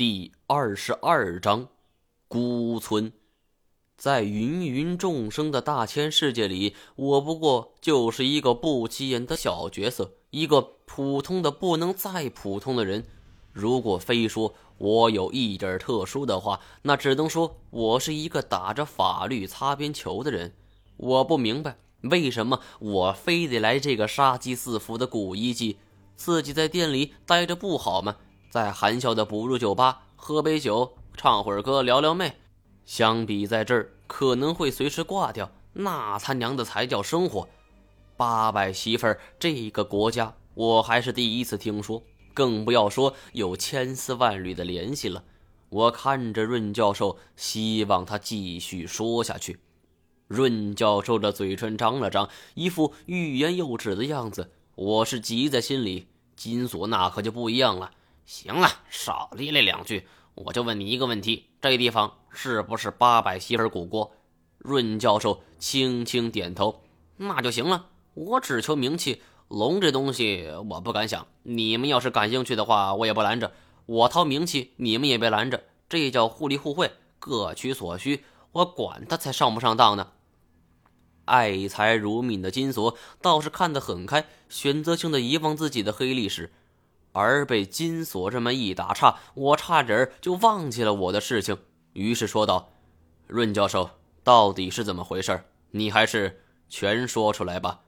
第二十二章，孤村。在芸芸众生的大千世界里，我不过就是一个不起眼的小角色，一个普通的不能再普通的人。如果非说我有一点特殊的话，那只能说我是一个打着法律擦边球的人。我不明白为什么我非得来这个杀机四伏的古一季，自己在店里待着不好吗？在含笑的步入酒吧，喝杯酒，唱会儿歌，撩撩妹，相比在这儿可能会随时挂掉，那他娘的才叫生活。八百媳妇儿这个国家，我还是第一次听说，更不要说有千丝万缕的联系了。我看着润教授，希望他继续说下去。润教授的嘴唇张了张，一副欲言又止的样子。我是急在心里，金锁那可就不一样了。行了，少咧咧两句，我就问你一个问题：这地方是不是八百媳妇古国？润教授轻轻点头，那就行了。我只求名气，龙这东西我不敢想。你们要是感兴趣的话，我也不拦着。我掏名气，你们也别拦着，这叫互利互惠，各取所需。我管他才上不上当呢。爱财如命的金锁倒是看得很开，选择性的遗忘自己的黑历史。而被金锁这么一打岔，我差点就忘记了我的事情。于是说道：“润教授，到底是怎么回事？你还是全说出来吧。”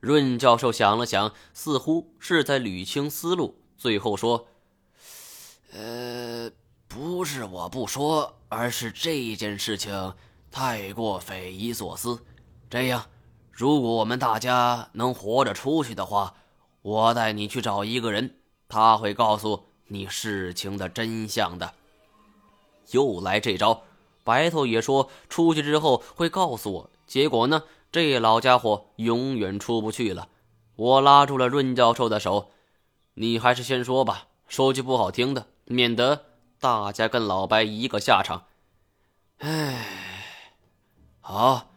润教授想了想，似乎是在捋清思路，最后说：“呃，不是我不说，而是这件事情太过匪夷所思。这样，如果我们大家能活着出去的话，我带你去找一个人。”他会告诉你事情的真相的。又来这招，白头也说出去之后会告诉我。结果呢，这老家伙永远出不去了。我拉住了润教授的手，你还是先说吧，说句不好听的，免得大家跟老白一个下场。唉，好，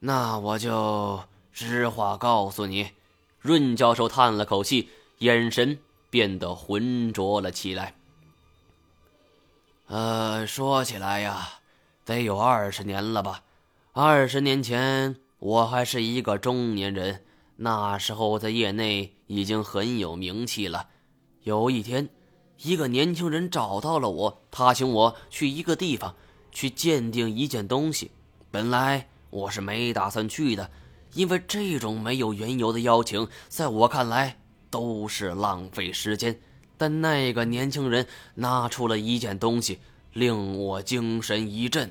那我就实话告诉你。润教授叹了口气，眼神。变得浑浊了起来。呃，说起来呀，得有二十年了吧？二十年前我还是一个中年人，那时候在业内已经很有名气了。有一天，一个年轻人找到了我，他请我去一个地方去鉴定一件东西。本来我是没打算去的，因为这种没有缘由的邀请，在我看来。都是浪费时间，但那个年轻人拿出了一件东西，令我精神一振。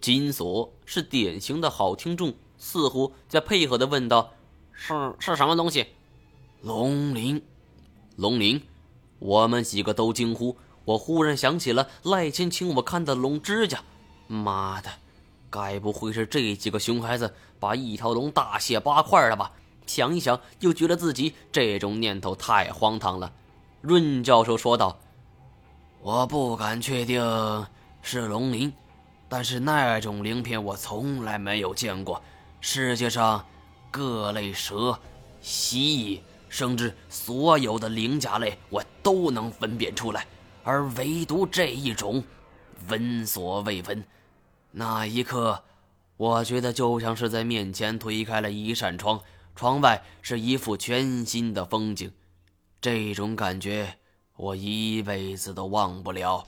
金锁是典型的好听众，似乎在配合的问道：“是是什么东西？”龙鳞，龙鳞。我们几个都惊呼。我忽然想起了赖谦请我看的龙指甲。妈的，该不会是这几个熊孩子把一条龙大卸八块了吧？想一想，又觉得自己这种念头太荒唐了。润教授说道：“我不敢确定是龙鳞，但是那种鳞片我从来没有见过。世界上各类蛇、蜥蜴，甚至所有的鳞甲类，我都能分辨出来，而唯独这一种，闻所未闻。那一刻，我觉得就像是在面前推开了一扇窗。”窗外是一幅全新的风景，这种感觉我一辈子都忘不了。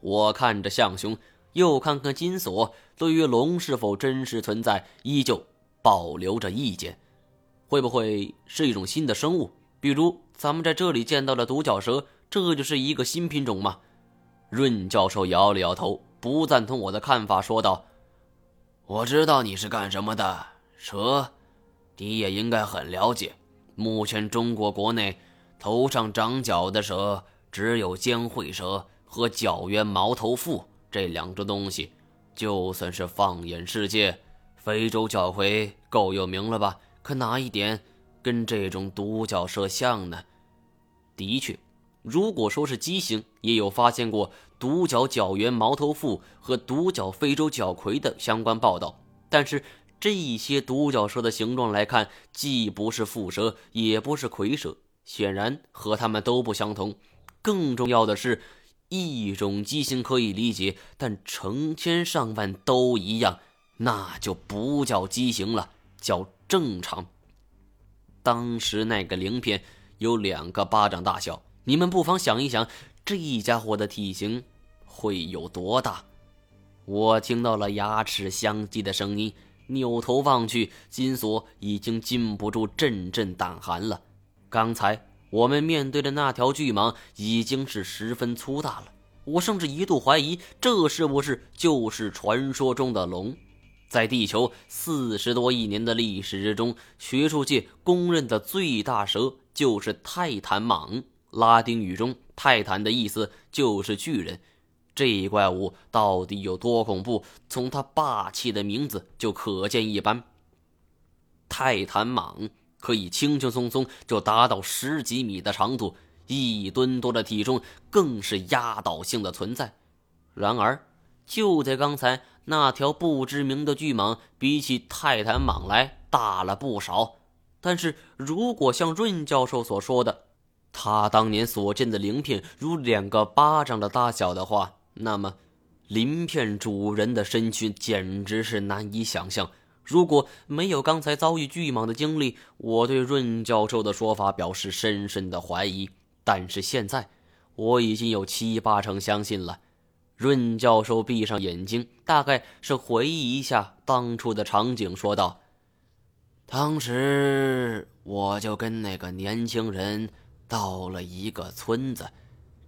我看着象雄，又看看金锁，对于龙是否真实存在，依旧保留着意见。会不会是一种新的生物？比如咱们在这里见到的独角蛇，这就是一个新品种吗？润教授摇了摇头，不赞同我的看法，说道：“我知道你是干什么的，蛇。”你也应该很了解，目前中国国内头上长角的蛇只有尖喙蛇和角缘毛头蝮这两种东西。就算是放眼世界，非洲角回够有名了吧？可哪一点跟这种独角蛇像呢？的确，如果说是畸形，也有发现过独角角缘毛头蝮和独角非洲角魁的相关报道，但是。这些独角兽的形状来看，既不是蝮蛇，也不是蝰蛇，显然和它们都不相同。更重要的是，一种畸形可以理解，但成千上万都一样，那就不叫畸形了，叫正常。当时那个鳞片有两个巴掌大小，你们不妨想一想，这家伙的体型会有多大？我听到了牙齿相击的声音，扭头望去，金锁已经禁不住阵阵胆寒了。刚才我们面对的那条巨蟒已经是十分粗大了，我甚至一度怀疑这是不是就是传说中的龙。在地球四十多亿年的历史之中，学术界公认的最大蛇就是泰坦蟒。拉丁语中“泰坦”的意思就是巨人。这一怪物到底有多恐怖？从它霸气的名字就可见一斑。泰坦蟒可以轻轻松松就达到十几米的长度，一吨多的体重更是压倒性的存在。然而，就在刚才。那条不知名的巨蟒比起泰坦蟒来大了不少，但是如果像润教授所说的，他当年所见的鳞片如两个巴掌的大小的话，那么鳞片主人的身躯简直是难以想象。如果没有刚才遭遇巨蟒的经历，我对润教授的说法表示深深的怀疑。但是现在，我已经有七八成相信了。润教授闭上眼睛，大概是回忆一下当初的场景，说道：“当时我就跟那个年轻人到了一个村子，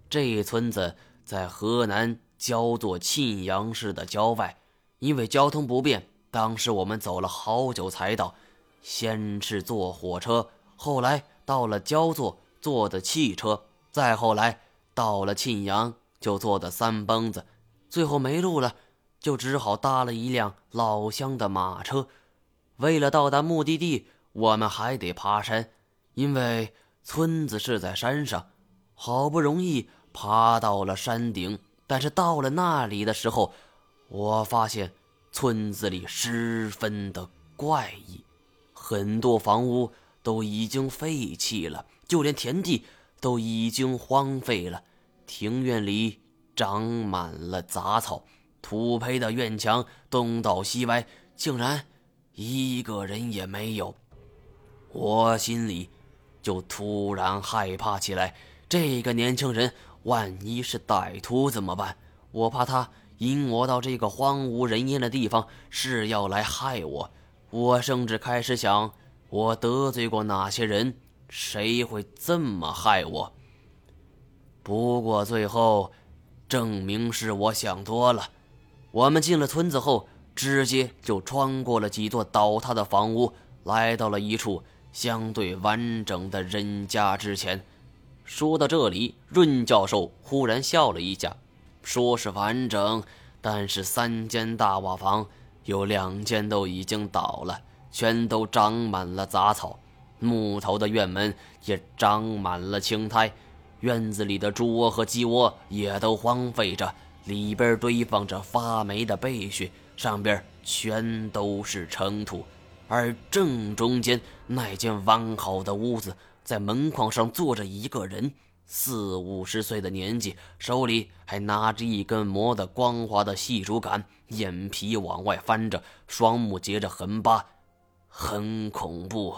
这村子在河南焦作沁阳市的郊外，因为交通不便，当时我们走了好久才到。先是坐火车，后来到了焦作坐的汽车，再后来到了沁阳。”就坐的三蹦子，最后没路了，就只好搭了一辆老乡的马车。为了到达目的地，我们还得爬山，因为村子是在山上。好不容易爬到了山顶，但是到了那里的时候，我发现村子里十分的怪异，很多房屋都已经废弃了，就连田地都已经荒废了。庭院里长满了杂草，土坯的院墙东倒西歪，竟然一个人也没有。我心里就突然害怕起来。这个年轻人万一是歹徒怎么办？我怕他引我到这个荒无人烟的地方，是要来害我。我甚至开始想，我得罪过哪些人？谁会这么害我？不过最后，证明是我想多了。我们进了村子后，直接就穿过了几座倒塌的房屋，来到了一处相对完整的人家之前。说到这里，润教授忽然笑了一下，说是完整，但是三间大瓦房有两间都已经倒了，全都长满了杂草，木头的院门也长满了青苔。院子里的猪窝和鸡窝也都荒废着，里边堆放着发霉的被絮，上边全都是尘土。而正中间那间完好的屋子，在门框上坐着一个人，四五十岁的年纪，手里还拿着一根磨得光滑的细竹竿，眼皮往外翻着，双目结着横疤，很恐怖。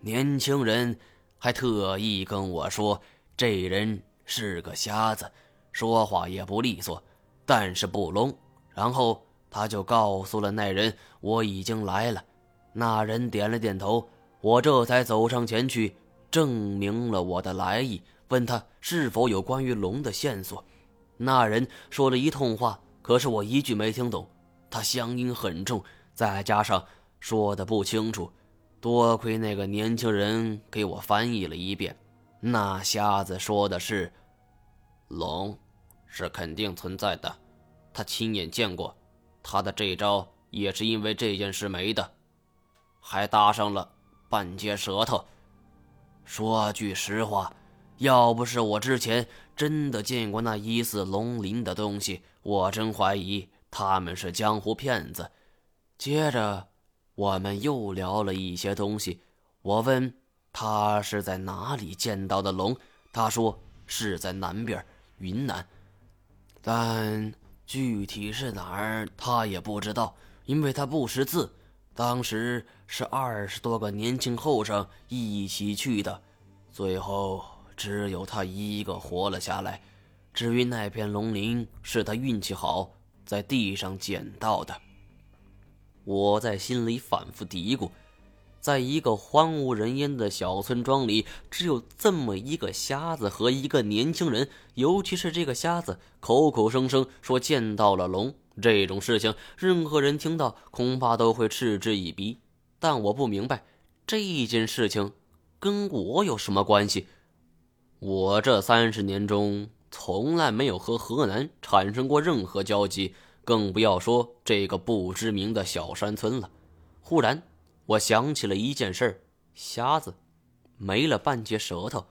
年轻人。还特意跟我说，这人是个瞎子，说话也不利索，但是不聋。然后他就告诉了那人，我已经来了。那人点了点头，我这才走上前去，证明了我的来意，问他是否有关于龙的线索。那人说了一通话，可是我一句没听懂，他乡音很重，再加上说的不清楚。多亏那个年轻人给我翻译了一遍，那瞎子说的是：“龙是肯定存在的，他亲眼见过。他的这招也是因为这件事没的，还搭上了半截舌头。说句实话，要不是我之前真的见过那疑似龙鳞的东西，我真怀疑他们是江湖骗子。”接着。我们又聊了一些东西，我问他是在哪里见到的龙，他说是在南边，云南，但具体是哪儿他也不知道，因为他不识字。当时是二十多个年轻后生一起去的，最后只有他一个活了下来。至于那片龙鳞，是他运气好，在地上捡到的。我在心里反复嘀咕，在一个荒无人烟的小村庄里，只有这么一个瞎子和一个年轻人，尤其是这个瞎子，口口声声说见到了龙。这种事情，任何人听到恐怕都会嗤之以鼻。但我不明白，这件事情跟我有什么关系？我这三十年中。从来没有和河南产生过任何交集，更不要说这个不知名的小山村了。忽然，我想起了一件事：瞎子没了半截舌头，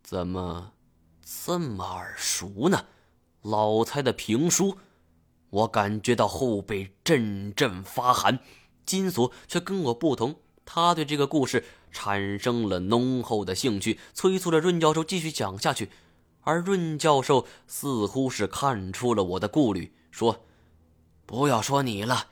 怎么这么耳熟呢？老蔡的评书，我感觉到后背阵阵发寒。金锁却跟我不同，他对这个故事产生了浓厚的兴趣，催促着润教授继续讲下去。而润教授似乎是看出了我的顾虑，说：“不要说你了，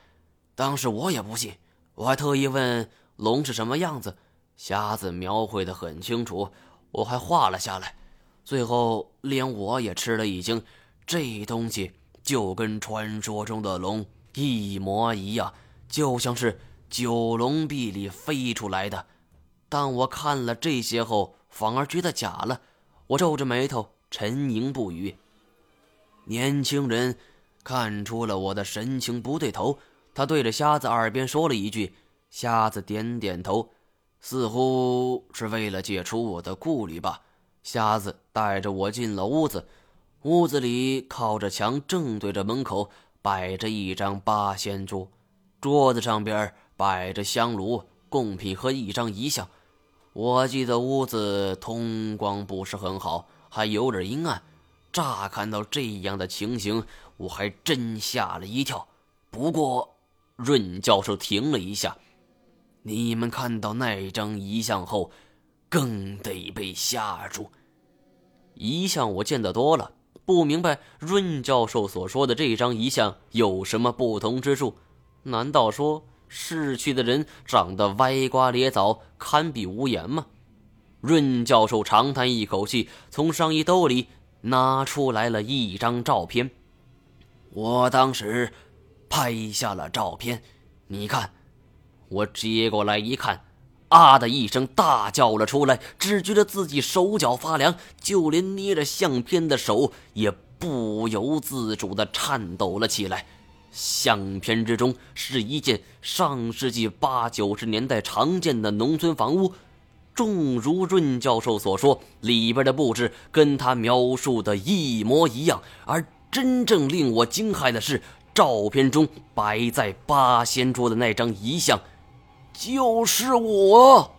当时我也不信，我还特意问龙是什么样子，瞎子描绘的很清楚，我还画了下来。最后连我也吃了一惊，这东西就跟传说中的龙一模一样，就像是九龙壁里飞出来的。但我看了这些后，反而觉得假了。我皱着眉头。”沉吟不语。年轻人看出了我的神情不对头，他对着瞎子耳边说了一句：“瞎子点点头，似乎是为了解除我的顾虑吧。”瞎子带着我进了屋子，屋子里靠着墙，正对着门口摆着一张八仙桌，桌子上边摆着香炉、贡品和一张遗像。我记得屋子通光不是很好。还有点阴暗，乍看到这样的情形，我还真吓了一跳。不过，润教授停了一下：“你们看到那张遗像后，更得被吓住。遗像我见得多了，不明白润教授所说的这张遗像有什么不同之处？难道说逝去的人长得歪瓜裂枣，堪比无言吗？”润教授长叹一口气，从上衣兜里拿出来了一张照片。我当时拍下了照片，你看。我接过来一看，啊的一声大叫了出来，只觉得自己手脚发凉，就连捏着相片的手也不由自主地颤抖了起来。相片之中是一件上世纪八九十年代常见的农村房屋。正如润教授所说，里边的布置跟他描述的一模一样。而真正令我惊骇的是，照片中摆在八仙桌的那张遗像，就是我。